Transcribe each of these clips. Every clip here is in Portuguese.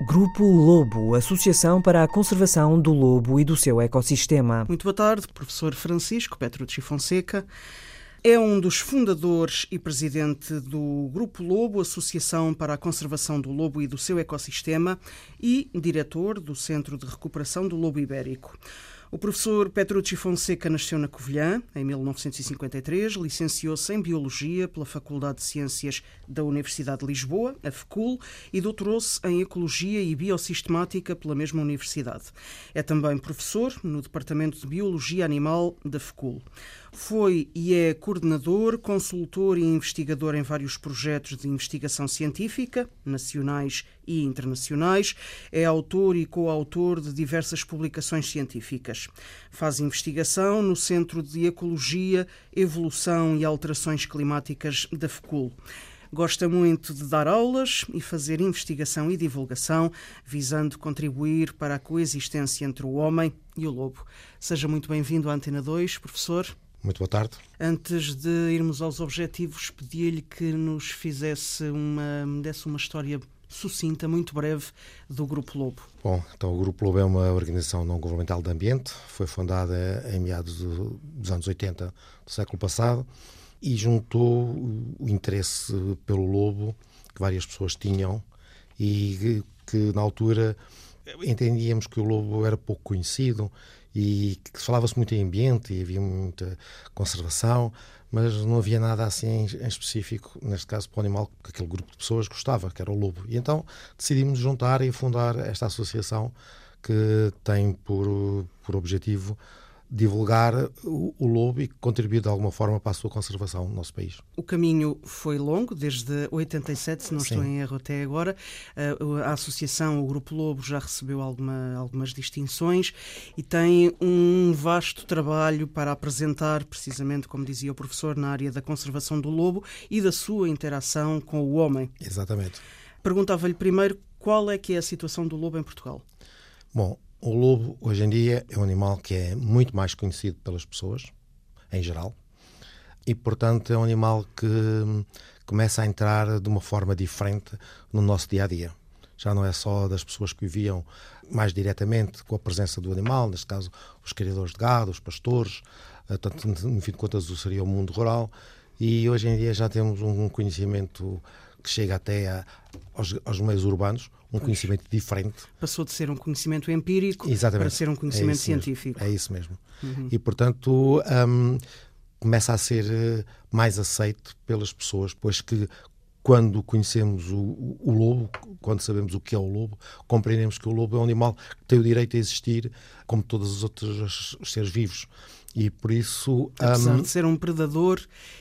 Grupo Lobo, Associação para a Conservação do Lobo e do seu ecossistema. Muito boa tarde, professor Francisco Petrucci Fonseca. É um dos fundadores e presidente do Grupo Lobo, Associação para a Conservação do Lobo e do seu ecossistema, e diretor do Centro de Recuperação do Lobo Ibérico. O professor Petrucci Fonseca nasceu na Covilhã em 1953, licenciou-se em Biologia pela Faculdade de Ciências da Universidade de Lisboa, a FECUL, e doutorou-se em Ecologia e Biosistemática pela mesma universidade. É também professor no Departamento de Biologia Animal da FECUL. Foi e é coordenador, consultor e investigador em vários projetos de investigação científica, nacionais e internacionais. É autor e coautor de diversas publicações científicas. Faz investigação no Centro de Ecologia, Evolução e Alterações Climáticas da FECUL. Gosta muito de dar aulas e fazer investigação e divulgação, visando contribuir para a coexistência entre o homem e o lobo. Seja muito bem-vindo à Antena 2, professor. Muito boa tarde. Antes de irmos aos objetivos, pedia-lhe que nos fizesse uma, desse uma história sucinta, muito breve, do Grupo Lobo. Bom, então o Grupo Lobo é uma organização não governamental de ambiente, foi fundada em meados dos anos 80 do século passado e juntou o interesse pelo lobo que várias pessoas tinham e que na altura entendíamos que o lobo era pouco conhecido e falava-se muito em ambiente e havia muita conservação, mas não havia nada assim em específico, neste caso, para o animal que aquele grupo de pessoas gostava, que era o lobo. E então decidimos juntar e fundar esta associação que tem por, por objetivo divulgar o, o, lobo e contribuir de alguma forma para a sua conservação no nosso país. O caminho foi longo, desde 87, se não Sim. estou em erro até agora. Eh, a associação, o Grupo Lobo, já recebeu alguma, algumas distinções e tem um vasto trabalho para apresentar, precisamente como dizia o professor, na área da conservação do lobo e da sua interação com o homem. Exatamente. Perguntava-lhe primeiro qual é que é a situação do lobo em Portugal. Bom, o lobo, hoje em dia, é um animal que é muito mais conhecido pelas pessoas, em geral, e, portanto, é um animal que começa a entrar de uma forma diferente no nosso dia a dia. Já não é só das pessoas que viviam mais diretamente com a presença do animal, neste caso, os criadores de gado, os pastores, eh, tanto, no fim de contas, seria o mundo rural, e hoje em dia já temos um conhecimento que chega até a, aos, aos meios urbanos, um conhecimento diferente. Passou de ser um conhecimento empírico Exatamente. para ser um conhecimento é científico. Mesmo. É isso mesmo. Uhum. E, portanto, um, começa a ser eh, mais aceito pelas pessoas, pois que quando conhecemos o, o, lobo, quando sabemos o que é o lobo, compreendemos que o lobo é um animal que tem o direito a existir como todos os outros seres vivos. E por isso. Apesar um... de ser um predador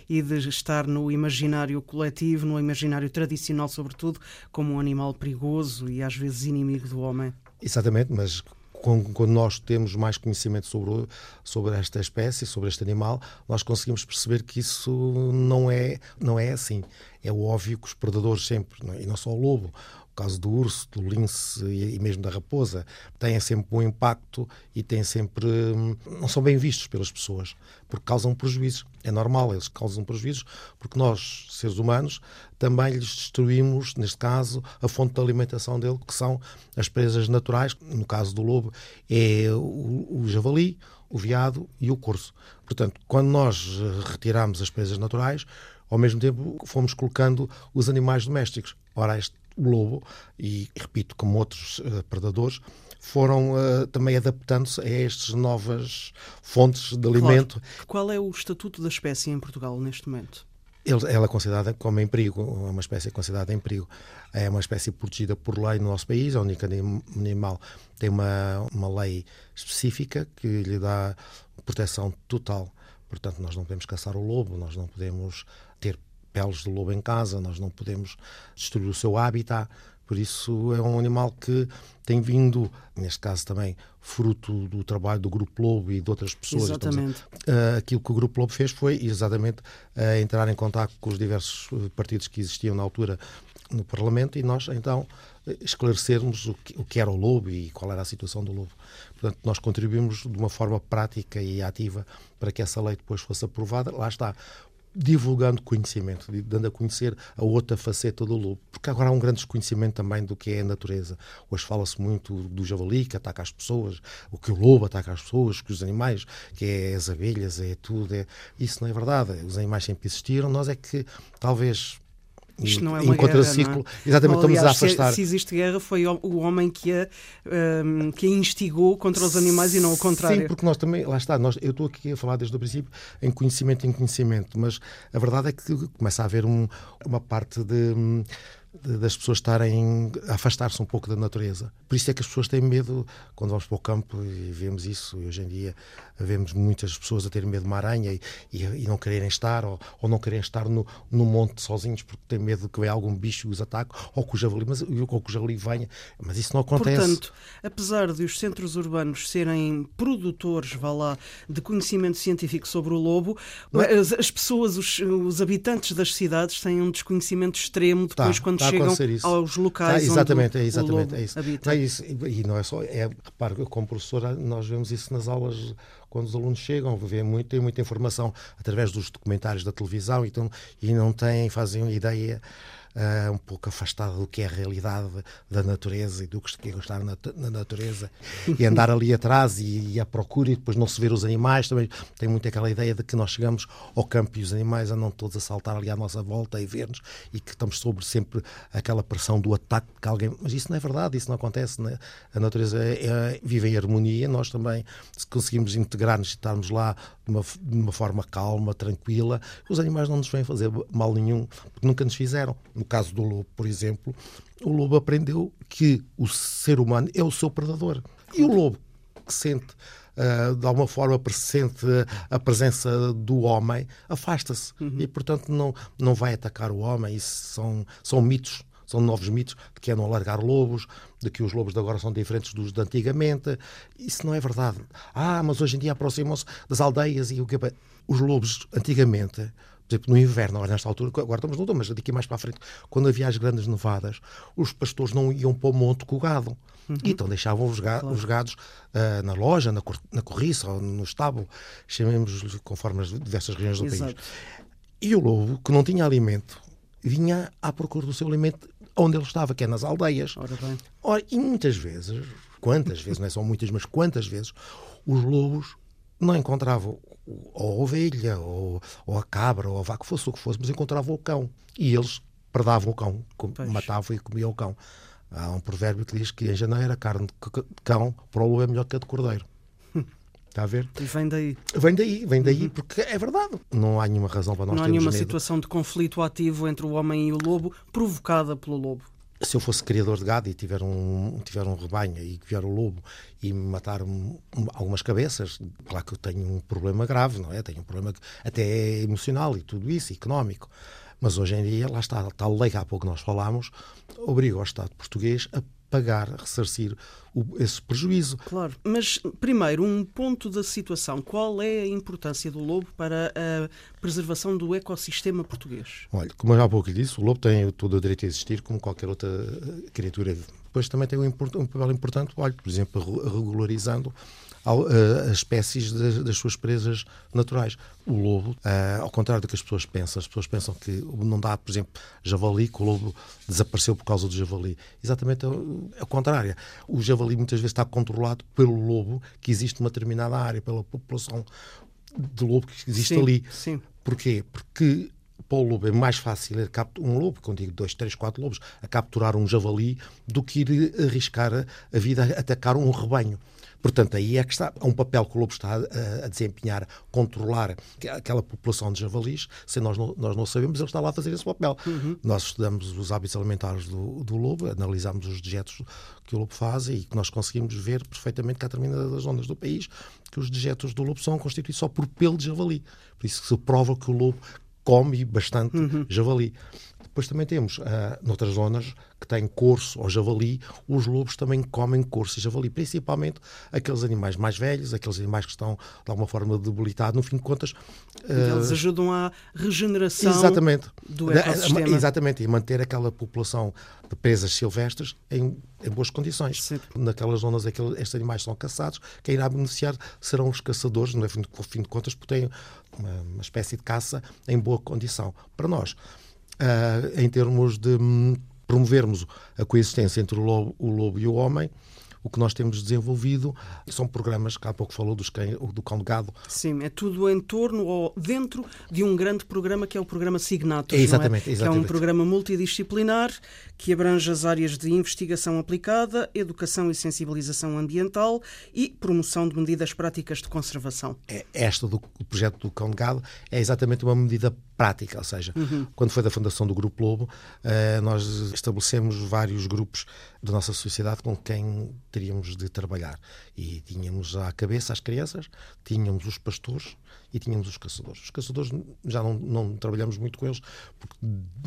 e de estar no imaginário coletivo, no imaginário tradicional, sobretudo, como um animal perigoso e às vezes inimigo do homem. Exatamente, mas quando nós temos mais conhecimento sobre, sobre esta espécie, sobre este animal, nós conseguimos perceber que isso não é, não é assim. É óbvio que os predadores sempre, e não só o lobo, caso do urso, do lince e mesmo da raposa, têm sempre um impacto e têm sempre. Hum, não são bem vistos pelas pessoas, porque causam prejuízos. É normal, eles causam prejuízos, porque nós, seres humanos, também lhes destruímos, neste caso, a fonte de alimentação dele, que são as presas naturais. No caso do lobo, é o, o javali, o veado e o corso. Portanto, quando nós retiramos as presas naturais, ao mesmo tempo fomos colocando os animais domésticos. Ora, este lobo, e repito, como outros uh, predadores, foram uh, também adaptando-se a estas novas fontes de alimento. Claro. Qual é o estatuto da espécie em Portugal neste momento? Ela é considerada como em perigo, é uma espécie considerada em perigo. É uma espécie protegida por lei no nosso país, a única animal tem uma, uma lei específica que lhe dá proteção total. Portanto, nós não podemos caçar o lobo, nós não podemos ter peles de lobo em casa, nós não podemos destruir o seu habitat. Por isso é um animal que tem vindo, neste caso também, fruto do trabalho do Grupo Lobo e de outras pessoas. Exatamente. Uh, aquilo que o Grupo Lobo fez foi exatamente uh, entrar em contato com os diversos partidos que existiam na altura no Parlamento e nós, então, esclarecermos o que, o que, era o lobo e qual era a situação do lobo. Portanto, nós contribuímos de uma forma prática e ativa para que essa lei depois fosse aprovada. Lá está, divulgando conhecimento, dando a conhecer a outra faceta do lobo. Porque agora há um grande desconhecimento também do que é a natureza. Hoje fala-se muito do javali que ataca as pessoas, o que o lobo ataca as pessoas, que os animais, que é as abelhas, é tudo. É... Isso não é verdade. Os animais sempre existiram. Nós é que talvez isto não é uma guerra, ciclo, não é? exatamente, Ou, aliás, estamos a afastar. Se, se, existe guerra, foi o homem que a, um, que a instigou contra os animais e não o contrário. Sim, porque nós também, lá está, nós, eu estou aqui a falar desde o princípio em conhecimento em conhecimento, mas a verdade é que começa a haver um, uma parte de das pessoas estarem a afastar-se um pouco da natureza. Por isso é que as pessoas têm medo quando vamos para o campo e vemos isso. E hoje em dia vemos muitas pessoas a terem medo de uma aranha e, e, e não quererem estar, ou, ou, não quererem estar no, no monte sozinhos porque têm medo que venha algum bicho e os ataque, ou que o javali, mas, ou que o javali venha. Mas isso não acontece. Portanto, apesar de os centros urbanos serem produtores, vá lá, de conhecimento científico sobre o lobo, é? as, as, pessoas, os, os, habitantes das cidades têm um desconhecimento extremo depois tá. quando está chegam aos locais está, exatamente, onde é exatamente, o é isso. habita. É isso. E não é só, é, repare, como professor, nós vemos isso nas aulas quando os alunos chegam, vê muito, têm muita informação através dos documentários da televisão então, e não têm, fazem ideia uh, um pouco afastada do que é a realidade da natureza e do que é estar na, na natureza e andar ali atrás e, e à procura e depois não se ver os animais. Também tem muito aquela ideia de que nós chegamos ao campo e os animais andam todos a saltar ali à nossa volta e ver-nos e que estamos sobre sempre aquela pressão do ataque que alguém. Mas isso não é verdade, isso não acontece. Né? A natureza é, é, vive em harmonia, nós também, se conseguimos integrar-nos estarmos lá de uma, de uma forma calma, tranquila, os animais não nos vêm fazer mal nenhum, porque nunca nos fizeram. No caso do lobo, por exemplo, o lobo aprendeu que o ser humano é o seu predador. E o lobo que sente Uh, de alguma forma pressente a presença do homem, afasta-se uhum. e, portanto, não, não vai atacar o homem. Isso são, são mitos, são novos mitos de que é não alargar lobos, de que os lobos de agora são diferentes dos de antigamente. Isso não é verdade. Ah, mas hoje em dia aproximam-se das aldeias e o que Os lobos, antigamente, por exemplo, no inverno, agora nesta altura, agora estamos no outono, mas daqui mais para a frente, quando havia as grandes nevadas, os pastores não iam para o monte com o gado. Uhum. Então deixavam os, ga claro. os gados uh, na loja, na, cor na corriça ou no estábulo, chamemos conforme as diversas regiões do Exato. país. E o lobo, que não tinha alimento, vinha à procura do seu alimento onde ele estava, que é nas aldeias. Ora bem. Ora, e muitas vezes, quantas vezes, não é só muitas, mas quantas vezes, os lobos não encontravam ou a ovelha, ou, ou a cabra, ou a vaca, fosse o que fosse, mas encontravam o cão. E eles predavam o cão, matavam e comiam o cão. Há um provérbio que diz que em janeiro a carne de cão para o lobo é melhor que a de cordeiro. Está a ver? E vem daí. Vem daí, vem daí, uhum. porque é verdade. Não há nenhuma razão para nós Não há nenhuma medo. situação de conflito ativo entre o homem e o lobo provocada pelo lobo se eu fosse criador de gado e tiver um, tiver um rebanho e vier o lobo e matar um, algumas cabeças, claro que eu tenho um problema grave, não é? Tenho um problema até emocional e tudo isso, económico. Mas hoje em dia, lá está, a tal lei que há pouco nós falámos, obriga o Estado português a pagar, ressarcir o, esse prejuízo. Claro, mas primeiro, um ponto da situação. Qual é a importância do lobo para a preservação do ecossistema português? Olha, como eu já há pouco disse, o lobo tem todo o direito a existir como qualquer outra eh, criatura. Depois também tem um, um papel importante, olha, por exemplo, regularizando as espécies das, suas presas naturais. O lobo, ao contrário do que as pessoas pensam, as pessoas pensam que não dá, por exemplo, javali, que o lobo desapareceu por causa do javali. Exatamente é o contrário. O javali muitas vezes está controlado pelo lobo que existe numa determinada área, pela população de lobo que existe sim, ali. Sim. Porquê? Porque para o lobo é mais fácil ir um lobo, quando digo dois, três, quatro lobos, a capturar um javali do que ir arriscar a vida a atacar um rebanho. Portanto, aí é que está é um papel que o lobo está a, a desempenhar, controlar aquela população de javalis, se nós não, nós não sabemos, ele está lá a fazer esse papel. Uhum. Nós estudamos os hábitos alimentares do, do lobo, analisamos os dejetos que o lobo faz e que nós conseguimos ver perfeitamente que há determinadas zonas do país que os dejetos do lobo são constituídos só por pelo de javali. Por isso que se prova que o lobo come bastante uhum. javali. Depois também temos, uh, noutras zonas que têm corso ou javali, os lobos também comem corso e javali, principalmente aqueles animais mais velhos, aqueles animais que estão de alguma forma debilitados. No fim de contas. Uh, eles ajudam à regeneração exatamente, do ecossistema. Exatamente, e manter aquela população de presas silvestres em, em boas condições. Sim. Naquelas zonas em que estes animais são caçados, quem irá beneficiar serão os caçadores, no fim de, no fim de contas, porque têm uma, uma espécie de caça em boa condição. Para nós, em termos de hum, promovermos a coexistência entre o lobo, o lobo e o homem, o que nós temos desenvolvido são programas, que há pouco falou dos do cão de gado. Sim, é tudo em torno ou dentro de um grande programa que é o programa Signatos, é exatamente, é? exatamente. que é um programa multidisciplinar que abrange as áreas de investigação aplicada, educação e sensibilização ambiental e promoção de medidas práticas de conservação. É, esta do projeto do cão de gado é exatamente uma medida prática, ou seja, uhum. quando foi da fundação do Grupo Lobo, uh, nós estabelecemos vários grupos da nossa sociedade com quem teríamos de trabalhar. E tínhamos à cabeça as crianças, tínhamos os pastores e tínhamos os caçadores. Os caçadores já não, não trabalhamos muito com eles, porque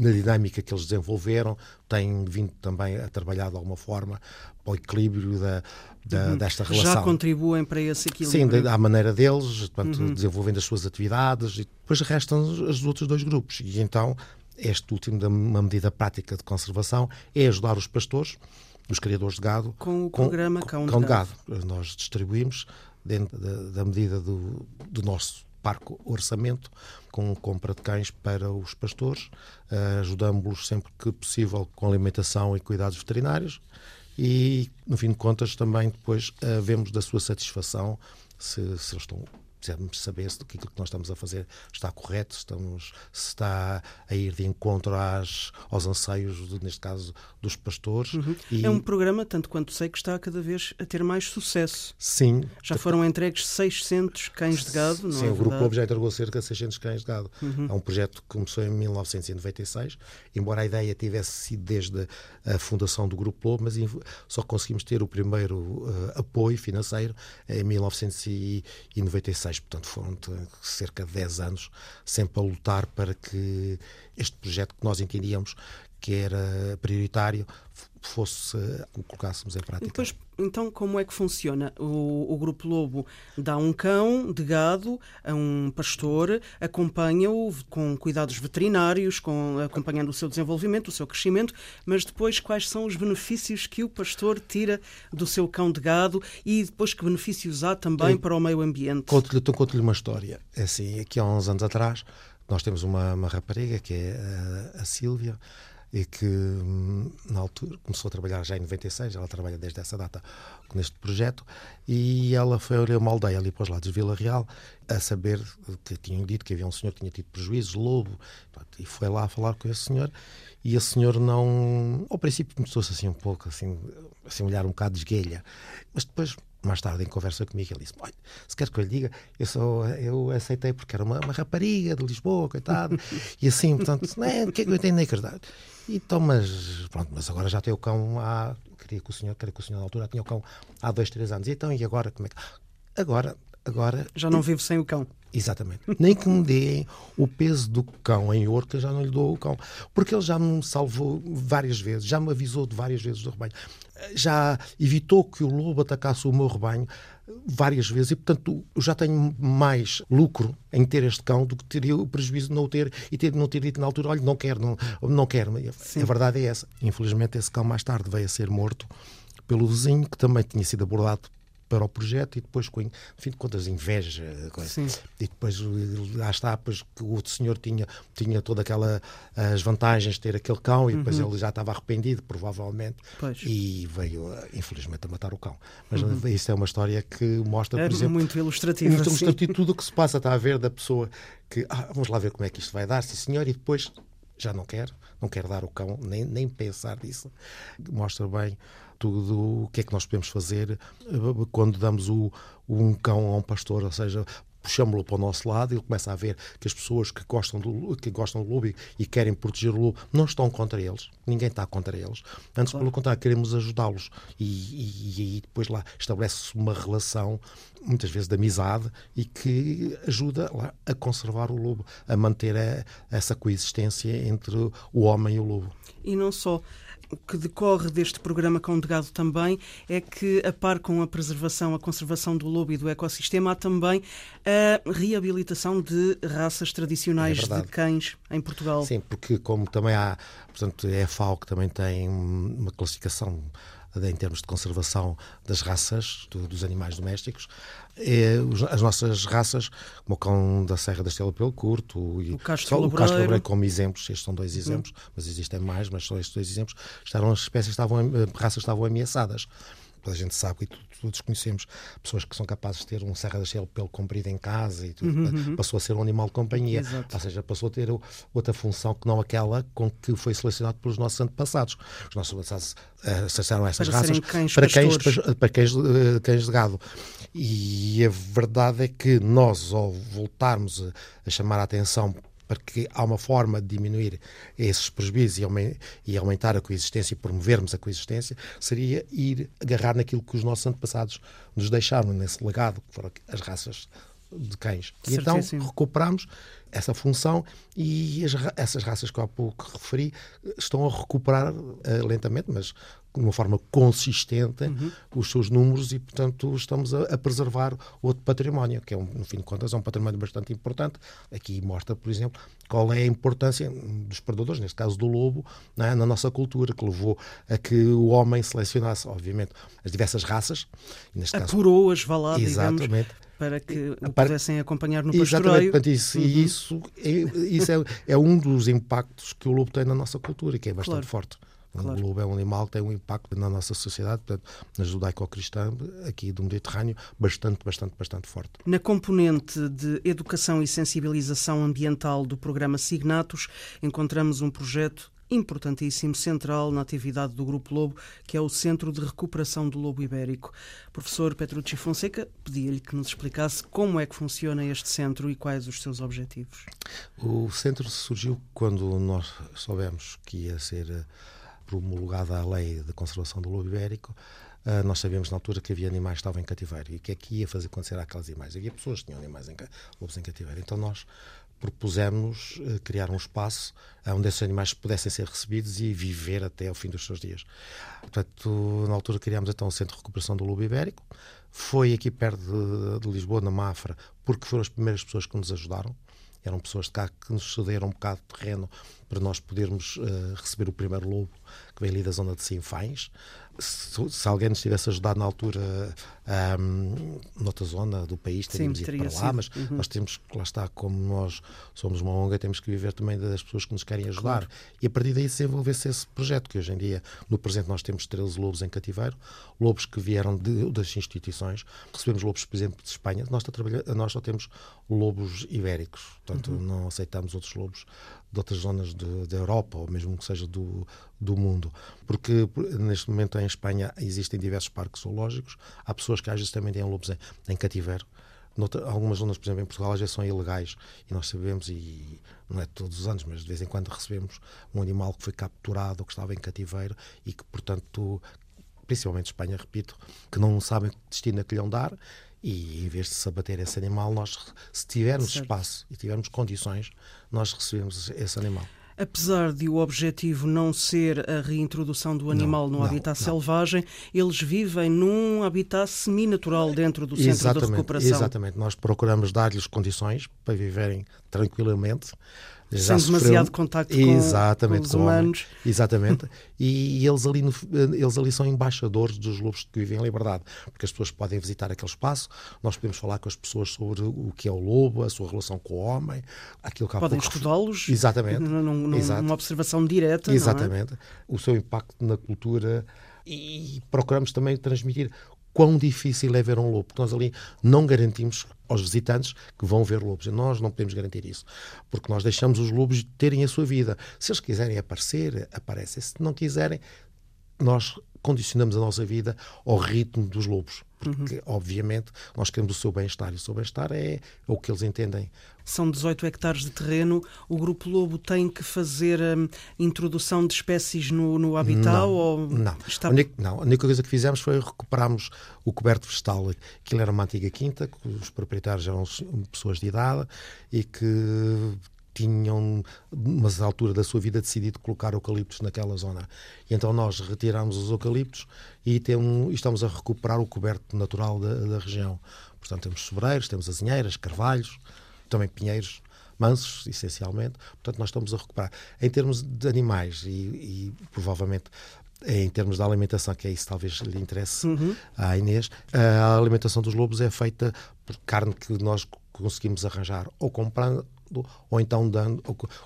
na dinâmica que eles desenvolveram, têm vindo também a trabalhar de alguma forma para o equilíbrio da, da uhum. desta relação. Já contribuem para esse equilíbrio? Sim, à maneira deles, portanto, uhum. desenvolvendo as suas atividades, e depois restam os outros dois grupos. E então, este último, uma medida prática de conservação, é ajudar os pastores os criadores de gado com o programa com, Cão, Cão de Gado. gado. Nós distribuímos dentro da, da medida do, do, nosso parco orçamento com compra de cães para os pastores, uh, ajudamos-los sempre que possível com alimentação e cuidados veterinários. E, no fim de contas, também depois uh, vemos da sua satisfação se, se eles estão precisamos saber se aquilo que nós estamos a fazer está correto, estamos, se está a ir de encontro às, aos anseios, de, neste caso, dos pastores. Uhum. E... É um programa, tanto quanto sei, que está cada vez a ter mais sucesso. Sim. Já foram entregues 600 cães de gado, não Sim, é o Grupo Lobo já entregou cerca de 600 cães de gado. Uhum. É um projeto que começou em 1996, embora a ideia tivesse sido desde a fundação do Grupo Lobo, mas só conseguimos ter o primeiro uh, apoio financeiro em 1996 portanto foram cerca de 10 anos sempre a lutar para que este projeto que nós entendíamos que era prioritário fosse o colocássemos em prática. Depois, então, como é que funciona? O, o, Grupo Lobo dá um cão de gado a um pastor, acompanha-o com cuidados veterinários, com, acompanhando o seu desenvolvimento, o seu crescimento, mas depois quais são os benefícios que o pastor tira do seu cão de gado e depois que benefícios há também Eu, para o meio ambiente? Conto-lhe então, conto uma história. É assim, aqui há uns anos atrás, nós temos uma, uma rapariga que é a, a Sílvia, e que hum, na altura começou a trabalhar já em 96, ela trabalha desde essa data neste projeto, e ela foi a uma aldeia ali para os lados de Vila Real a saber que tinham dito que havia um senhor que tinha tido prejuízos, lobo, e foi lá a falar com esse senhor, e esse senhor não. Ao princípio começou-se assim um pouco, assim, assim, olhar um bocado de esguelha, mas depois mais tarde, em conversa comigo, ele disse: Olha, se quer que eu lhe diga, eu, sou, eu aceitei porque era uma, uma rapariga de Lisboa, coitado, e assim, portanto, não é, o que é que eu tenho nem acreditar? Então, mas pronto, mas agora já tem o cão há. Queria que o senhor, queria que o senhor na altura tinha o cão há dois, três anos. E então, e agora como é que. Agora, agora. Já não vivo sem o cão. Exatamente. Nem que me deem o peso do cão em ouro, que eu já não lhe dou o cão. Porque ele já me salvou várias vezes, já me avisou de várias vezes do rebanho. Já evitou que o lobo atacasse o meu rebanho várias vezes e, portanto, eu já tenho mais lucro em ter este cão do que teria o prejuízo de não o ter e ter, não ter dito na altura, olha, não quero, não, não quero. Sim. A verdade é essa. Infelizmente, esse cão mais tarde veio a ser morto pelo vizinho, que também tinha sido abordado para o projeto e depois, com, no fim de contas, inveja. E depois, lá está, pois, que o outro senhor tinha, tinha toda aquela as vantagens de ter aquele cão e depois uhum. ele já estava arrependido, provavelmente, pois. e veio, infelizmente, a matar o cão. Mas uhum. isso é uma história que mostra, é por exemplo... muito ilustrativa. Muito ilustrativo tudo o que se passa, está a ver da pessoa que, ah, vamos lá ver como é que isto vai dar, sim senhor, e depois já não quer, não quer dar o cão, nem, nem pensar nisso. Mostra bem tudo o que é que nós podemos fazer eh, quando damos o, um cão a um pastor, ou seja, puxamos-lo para o nosso lado, ele começa a ver que as pessoas que gostam do, que gostam do lobo e querem proteger o lobo não estão contra eles, ninguém está contra eles. Antes, claro. pelo contrário, queremos ajudá-los. E, e, e, aí depois lá estabelece-se uma relação, muitas vezes de amizade, e que ajuda lá, a conservar o lobo, a manter a, essa coexistência entre o homem e o lobo. E não só que decorre deste programa Cão de Gado também é que, a par com a preservação, a conservação do lobo e do ecossistema, há também a reabilitação de raças tradicionais é de cães em Portugal. Sim, porque como também há, portanto, é a FAO que também tem uma classificação em termos de conservação das raças do, dos animais domésticos. É, as nossas raças, como o cão da Serra da Estrela pelo Curto e o Castro Labreiro como exemplos, estes são dois exemplos, uhum. mas existem mais, mas são estes dois exemplos, estavam, as espécies estavam, raças estavam ameaçadas toda a gente sabe e todos conhecemos pessoas que são capazes de ter um Serra da Estrela pelo comprido em casa e tudo, uhum, uhum. passou a ser um animal de companhia, Exato. ou seja, passou a ter outra função que não aquela com que foi selecionado pelos nossos antepassados. Os nossos antepassados uh, selecionaram essas para raças cães para, cães, para, para cães, uh, cães de gado. E a verdade é que nós, ao voltarmos a, a chamar a atenção porque há uma forma de diminuir esses prejuízos e aumentar a coexistência e promovermos a coexistência, seria ir agarrar naquilo que os nossos antepassados nos deixaram, nesse legado, que foram as raças de cães. E então recuperamos essa função e as, essas raças que há pouco referi estão a recuperar uh, lentamente, mas de uma forma consistente uhum. os seus números e, portanto, estamos a, a, preservar outro património, que é, um, no fim de contas, é um património bastante importante. Aqui mostra, por exemplo, qual é a importância dos predadores, neste caso do lobo, é? na nossa cultura, que levou a que o homem selecionasse, obviamente, as diversas raças. Neste Apurou-as, vá lá, Exatamente. Digamos, para que o para... pudessem acompanhar no pastoreio. Exatamente, isso, uhum. e isso, é, isso é, é, um dos impactos que o lobo tem na nossa cultura que é bastante claro. forte. Claro. O lobo é um animal que tem um impacto na nossa sociedade, portanto, na judaico-cristã, aqui do Mediterrâneo, bastante, bastante, bastante forte. Na componente de educação e sensibilização ambiental do programa Signatos, encontramos um projeto importantíssimo, central na atividade do Grupo Lobo, que é o Centro de Recuperação do Lobo Ibérico. Professor Petrucci Fonseca, pedia-lhe que nos explicasse como é que funciona este centro e quais os seus objetivos. O centro surgiu quando nós soubemos que ia ser promulgada a lei de conservação do lobo ibérico, Uh, nós sabíamos na altura que havia animais que estavam em cativeiro e o que é que ia fazer acontecer àquelas animais. Havia pessoas que tinham animais em, lobos em cativeiro. Então nós propusemos uh, criar um espaço onde esses animais pudessem ser recebidos e viver até ao fim dos seus dias. Portanto, na altura criámos então o Centro de Recuperação do Lobo Ibérico. Foi aqui perto de, de Lisboa, na Mafra, porque foram as primeiras pessoas que nos ajudaram eram pessoas de cá que nos cederam um bocado de terreno para nós podermos uh, receber o primeiro lobo que veio ali da zona de Sinfães se, se, alguém nos tivesse ajudado na altura um, noutra zona do país, teríamos Sim, ido para lá, sido. mas uhum. nós temos, lá está, como nós somos uma ONG, temos que viver também das pessoas que nos querem ajudar. Claro. E a partir daí desenvolver-se esse projeto, que hoje em dia, no presente, nós temos 13 lobos em cativeiro, lobos que vieram de, das instituições. Recebemos lobos, por exemplo, de Espanha. Nós, nós só temos lobos ibéricos, portanto, uhum. não aceitamos outros lobos de outras zonas da Europa, ou mesmo que seja do, do mundo. Porque neste momento em Espanha existem diversos parques zoológicos, há pessoas que às vezes também têm lobos em, em cativeiro. Noutra, algumas zonas, por exemplo, em Portugal, vezes são ilegais e nós sabemos, e não é todos os anos, mas de vez em quando recebemos um animal que foi capturado ou que estava em cativeiro e que, portanto, principalmente Espanha, repito, que não sabem que destino é que lhe dar e em vez de se abater esse animal, nós, se tivermos certo. espaço e tivermos condições, nós recebemos esse animal. Apesar de o objetivo não ser a reintrodução do animal não, no não, habitat não. selvagem, eles vivem num habitat seminatural dentro do centro exatamente, de recuperação. Exatamente, nós procuramos dar-lhes condições para viverem tranquilamente sem demasiado contacto com, exatamente, com os humanos. Exatamente. e, e eles, ali no, eles ali são embaixadores dos lobos que vivem em liberdade, porque as pessoas podem visitar aquele espaço, nós podemos falar com as pessoas sobre o que é o lobo, a sua relação com o homem, aquilo que há Podem estudá-los exatamente, num, num, numa observação direta. É? Exatamente. É? O seu impacto na cultura e procuramos também transmitir quão difícil é ver um lobo, porque nós ali não garantimos aos visitantes que vão ver lobos. E nós não podemos garantir isso, porque nós deixamos os lobos terem a sua vida. Se eles quiserem aparecer, aparecem. Se não quiserem, nós condicionamos a nossa vida ao ritmo dos lobos. Porque, uhum. obviamente, nós queremos o seu bem-estar e o seu bem-estar é o que eles entendem são 18 hectares de terreno. O Grupo Lobo tem que fazer hum, introdução de espécies no, no habitat? Não, ou não. Está... A única, não. A única coisa que fizemos foi recuperarmos o coberto vegetal. Aquilo era uma antiga quinta, que os proprietários eram pessoas de idade e que tinham, numa altura da sua vida, decidido colocar eucaliptos naquela zona. E então nós retiramos os eucaliptos e, temos, e estamos a recuperar o coberto natural da, da, região. Portanto, temos sobreiros, temos azinheiras, carvalhos, também pinheiros mansos, essencialmente. Portanto, nós estamos a recuperar. Em termos de animais e, e provavelmente em termos da alimentação, que é isso talvez lhe interesse uhum. à Inês, a alimentação dos lobos é feita por carne que nós conseguimos arranjar ou comprando ou então dando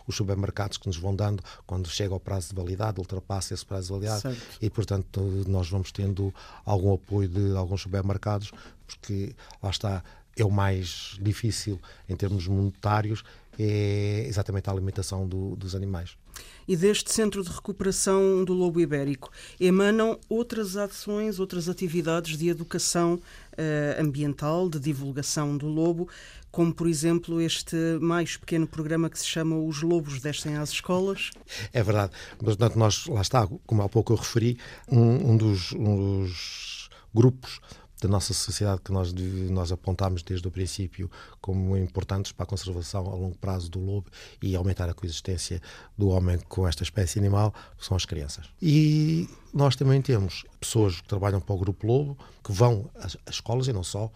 os supermercados que nos vão dando quando chega ao prazo de validade, ultrapassa esse prazo de validade certo. e, portanto, nós vamos tendo algum apoio de alguns supermercados, porque lá está, é o mais difícil em termos monetários, é exatamente a alimentação do, dos animais. E deste Centro de Recuperação do Lobo Ibérico emanam outras ações, outras atividades de educação uh, ambiental, de divulgação do lobo, como por exemplo este mais pequeno programa que se chama Os Lobos Descem às Escolas. É verdade, mas nós, lá está, como há pouco eu referi, um, um, dos, um dos grupos da nossa sociedade que nós, nós apontámos desde o princípio como importantes para a conservação a longo prazo do lobo e aumentar a coexistência do homem com esta espécie animal são as crianças. E nós também temos pessoas que trabalham para o Grupo Lobo, que vão às, às escolas e não só,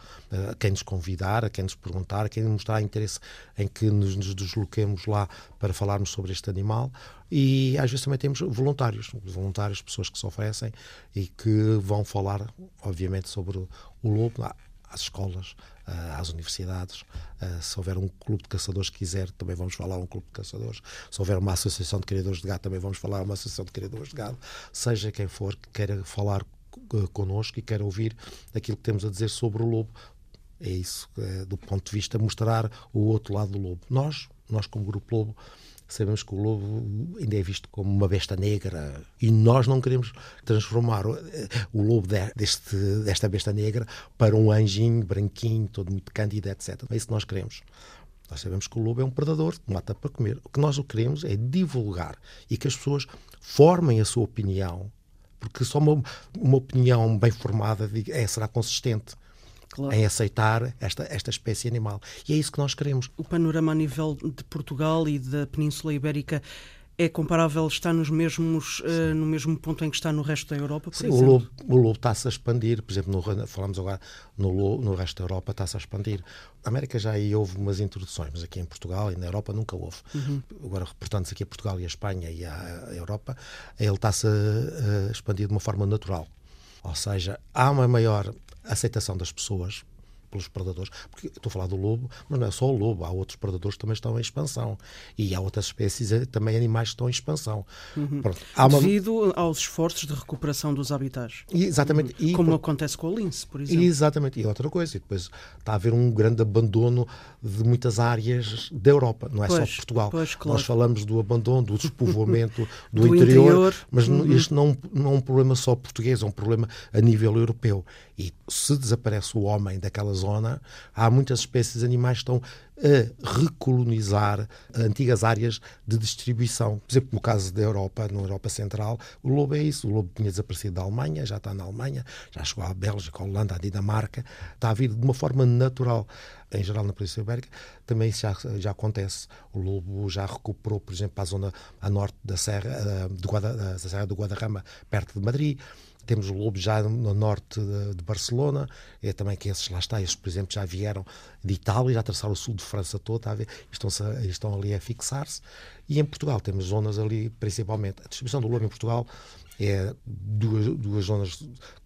a quem nos convidar, a quem nos perguntar, a quem mostrar interesse em que nos, nos desloquemos lá para falarmos sobre este animal. E às vezes também temos voluntários, voluntários, pessoas que se oferecem e que vão falar, obviamente, sobre o lobo às escolas, às universidades. Se houver um clube de caçadores que quiser, também vamos falar um clube de caçadores. Se houver uma associação de criadores de gado, também vamos falar uma associação de criadores de gado. Seja quem for que queira falar connosco e queira ouvir aquilo que temos a dizer sobre o lobo, é isso, é, do ponto de vista mostrar o outro lado do lobo. Nós, nós como Grupo Lobo, sabemos que o lobo ainda é visto como uma besta negra e nós não queremos transformar o, o lobo deste, desta besta negra para um anjinho branquinho, todo muito cândido, etc. É isso que nós queremos. Nós sabemos que o lobo é um predador mata para comer. O que nós o queremos é divulgar e que as pessoas formem a sua opinião, porque só uma, uma opinião bem formada é, será consistente claro. em aceitar esta, esta espécie animal. E é isso que nós queremos. O panorama a nível de Portugal e da Península Ibérica é comparável, está nos mesmos, uh, no mesmo ponto em que está no resto da Europa, Sim, exemplo? o lobo, o lobo está-se a expandir, por exemplo, no, falamos agora no, no resto da Europa, está-se a expandir. Na América já aí houve umas introduções, mas aqui em Portugal e na Europa nunca houve. Uhum. Agora, reportando-se aqui a Portugal e a Espanha e a, a Europa, ele está-se a, a expandir de uma forma natural. Ou seja, há uma maior aceitação das pessoas pelos predadores, porque estou a falar do lobo, mas não é só o lobo, há outros predadores que também estão em expansão e há outras espécies, eh, também animais que estão em expansão. Uhum. Pronto, uma... Devido aos esforços de recuperação dos habitats. E, exatamente. Uhum. E, Como acontece com a lince, por exemplo. Exatamente. E outra coisa, e depois está a haver um grande abandono de muitas áreas da Europa, não é pois, só Portugal. Pois, claro. Nós falamos do abandono, do despovoamento do, do interior, interior, mas uhum. isto não, não é um problema só português, é um problema a nível europeu. E se desaparece o homem daquela zona, há muitas espécies animais que estão a recolonizar antigas áreas de distribuição. Por exemplo, no caso da Europa, na Europa Central, o lobo é isso. O lobo tinha desaparecido da Alemanha, já está na Alemanha, já chegou à Bélgica, à Holanda, à Dinamarca. Está a vir de uma forma natural. Em geral, na Península Ibérica, também isso já, já acontece. O lobo já recuperou, por exemplo, a zona a norte da Serra, eh, Guada, da Serra do Guadarrama, perto de Madrid. Temos o Lobo já no norte de, de, Barcelona, é também que esses lá está, esses, por exemplo, já vieram de Itália, já atravessaram o sul de França toda, a ver, estão, estão ali a fixar-se. E em Portugal temos zonas ali, principalmente. A distribuição do lobo em Portugal é duas, duas zonas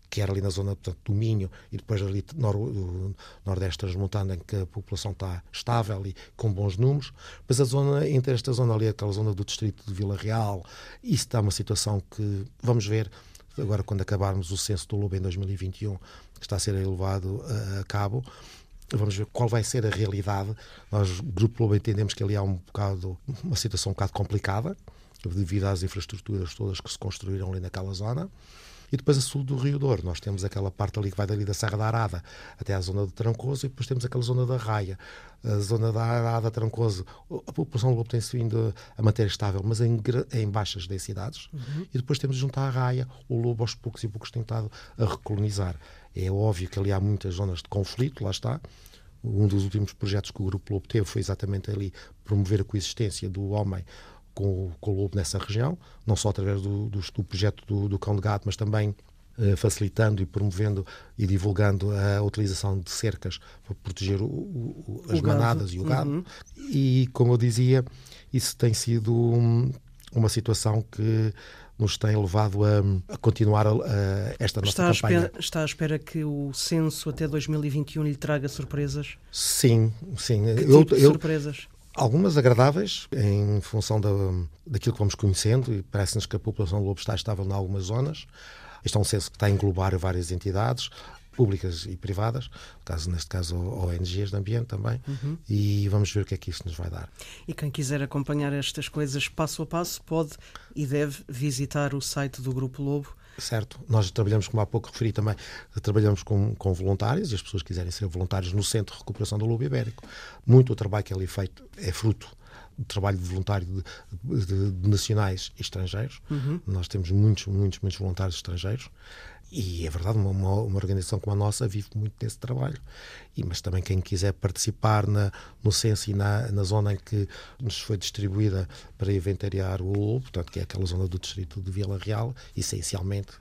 que era ali na zona portanto, do Minho e depois ali no nordeste transmontano em que a população está estável e com bons números, mas a zona, entre esta zona ali, aquela zona do distrito de Vila Real, isso está uma situação que, vamos ver, agora quando acabarmos o censo do lobo em 2021, que está a ser elevado a cabo, vamos ver qual vai ser a realidade. Nós, Grupo Lobo, entendemos que ali há um bocado, uma situação um bocado complicada, devido às infraestruturas todas que se construíram ali naquela zona. E depois a sul do Rio Douro, nós temos aquela parte ali que vai dali da Serra da Arada até à zona de Trancoso e depois temos aquela zona da Raia. A zona da Arada, Trancoso, a população do Lobo tem-se vindo a manter estável, mas em, em baixas densidades. Uhum. E depois temos junto à Raia, o Lobo aos poucos e poucos tem estado a recolonizar. É óbvio que ali há muitas zonas de conflito, lá está. Um dos últimos projetos que o Grupo Lobo teve foi exatamente ali promover a coexistência do homem com, com o lobo nessa região, não só através do, do, do projeto do, do, Cão de Gato, mas também eh, facilitando e promovendo e divulgando a utilização de cercas para proteger o, o, as o manadas e o gado. Uhum. E, como eu dizia, isso tem sido um, uma situação que nos tem levado a, a continuar a, a esta nossa está campanha. Espera, está à espera que o censo até 2021 lhe traga surpresas? Sim, sim. Que eu, tipo eu, surpresas? Algumas agradáveis, em função da, daquilo que vamos conhecendo, e parece-nos que a população do lobo está estável em algumas zonas. Este é um censo que está a englobar várias entidades, públicas e privadas, caso, neste caso ONGs de ambiente também, uhum. e vamos ver o que é que isso nos vai dar. E quem quiser acompanhar estas coisas passo a passo pode e deve visitar o site do Grupo Lobo Certo. Nós trabalhamos, como há pouco referi também, trabalhamos com, com voluntários e as pessoas quiserem ser voluntários no Centro de Recuperação do Lobo Ibérico. Muito o trabalho que é ali feito é fruto trabalho voluntário de, de, de nacionais e estrangeiros. Uhum. Nós temos muitos, muitos, muitos voluntários estrangeiros e é verdade, uma, uma, organização como a nossa vive muito desse trabalho. E, mas também quem quiser participar na, no censo e na, na zona em que nos foi distribuída para inventariar o lobo, portanto, que é aquela zona do distrito de Vila Real, essencialmente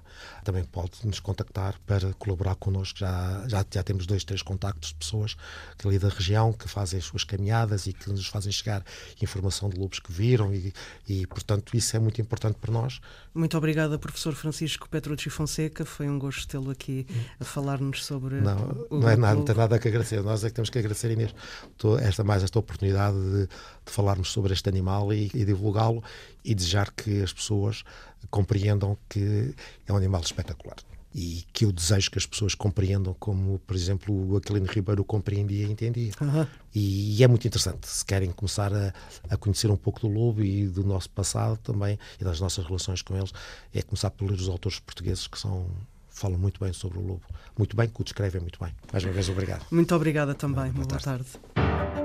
também pode nos contactar para colaborar connosco. Já, já, já temos dois, três contactos de pessoas que ali da região que fazem as suas caminhadas e que nos fazem chegar informação de lobos que viram e, e portanto, isso é muito importante para nós. Muito obrigada, professor Francisco Petrucci Fonseca. Foi um gosto tê-lo aqui a falar-nos sobre. Não, o não é nada, não tem nada a agradecer. Nós é que temos que agradecer, Inês, esta, mais esta oportunidade de, de falarmos sobre este animal e, e divulgá-lo e desejar que as pessoas compreendam que é um animal espetacular e que eu desejo que as pessoas compreendam como, por exemplo, o Aquilino Ribeiro compreendia e entendia. Uhum. E, e, é muito interessante. Se querem começar a, a, conhecer um pouco do lobo e do nosso passado também e das nossas relações com eles, é começar por ler os autores portugueses que são falam muito bem sobre o lobo. Muito bem, que o descrevem muito bem. Mais uma vez, obrigado. Muito obrigada também. Boa, boa tarde. tarde.